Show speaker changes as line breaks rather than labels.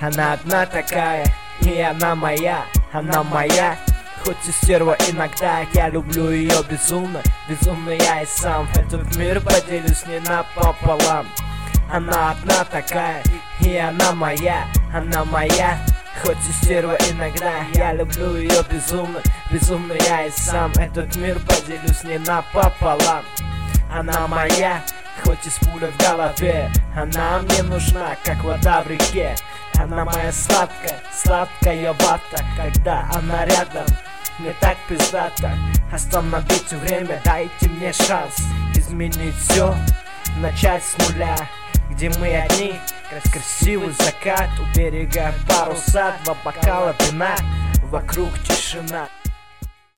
Она одна такая, и она моя, она моя. Хоть и стерва иногда, я люблю ее безумно. Безумно я и сам Этот мир поделю с ней напополам. Она одна такая, и она моя, она моя. Хоть и стерва иногда, я люблю ее безумно. Безумно я и сам Этот мир поделю с ней напополам. Она моя, хоть и с пулей в голове. Она мне нужна, как вода в реке Она моя сладкая, сладкая вата Когда она рядом, мне так пиздато. Остановить время, дайте мне шанс Изменить все, начать с нуля Где мы одни, красивый закат У берега паруса, два бокала вина Вокруг тишина